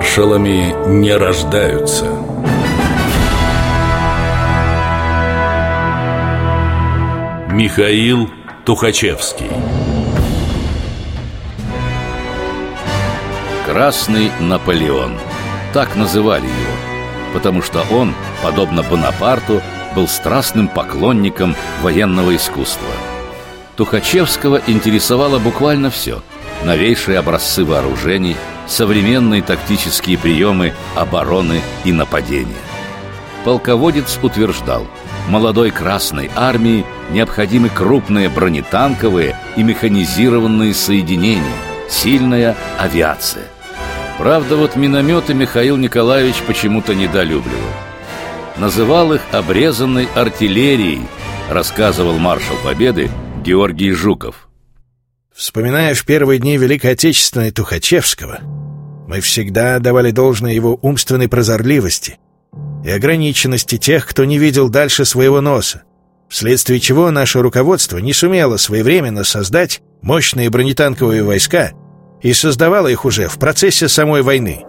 Маршалами не рождаются. Михаил Тухачевский. Красный Наполеон. Так называли его Потому что он, подобно Бонапарту, был страстным поклонником военного искусства. Тухачевского интересовало буквально все Новейшие образцы вооружений – современные тактические приемы обороны и нападения. Полководец утверждал, молодой Красной Армии необходимы крупные бронетанковые и механизированные соединения, сильная авиация. Правда, вот минометы Михаил Николаевич почему-то недолюбливал. Называл их обрезанной артиллерией, рассказывал маршал Победы Георгий Жуков. Вспоминая в первые дни Великой Отечественной Тухачевского, мы всегда давали должное его умственной прозорливости и ограниченности тех, кто не видел дальше своего носа, вследствие чего наше руководство не сумело своевременно создать мощные бронетанковые войска и создавало их уже в процессе самой войны.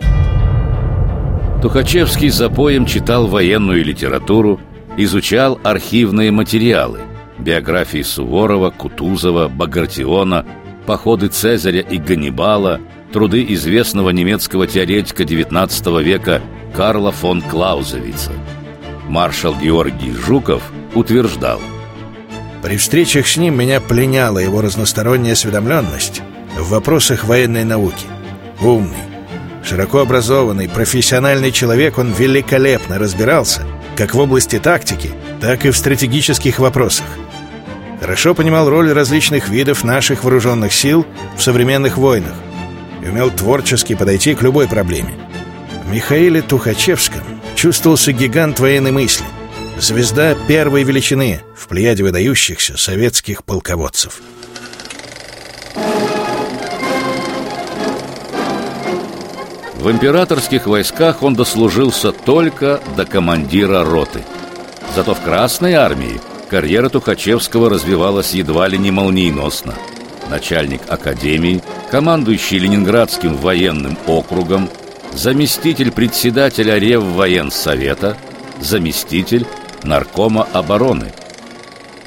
Тухачевский за поем читал военную литературу, изучал архивные материалы, биографии Суворова, Кутузова, Багратиона, походы Цезаря и Ганнибала – труды известного немецкого теоретика XIX века Карла фон Клаузевица. Маршал Георгий Жуков утверждал При встречах с ним меня пленяла его разносторонняя осведомленность в вопросах военной науки. Умный, широко образованный, профессиональный человек, он великолепно разбирался как в области тактики, так и в стратегических вопросах. Хорошо понимал роль различных видов наших вооруженных сил в современных войнах и умел творчески подойти к любой проблеме. В Михаиле Тухачевском чувствовался гигант военной мысли, звезда первой величины в плеяде выдающихся советских полководцев. В императорских войсках он дослужился только до командира роты. Зато в Красной армии карьера Тухачевского развивалась едва ли не молниеносно – начальник академии, командующий Ленинградским военным округом, заместитель председателя Реввоенсовета, заместитель наркома обороны.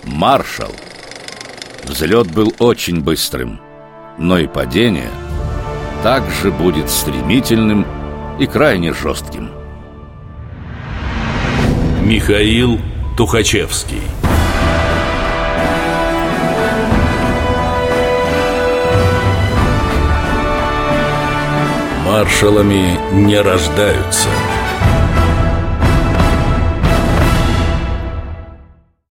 Маршал. Взлет был очень быстрым, но и падение также будет стремительным и крайне жестким. Михаил Тухачевский маршалами не рождаются –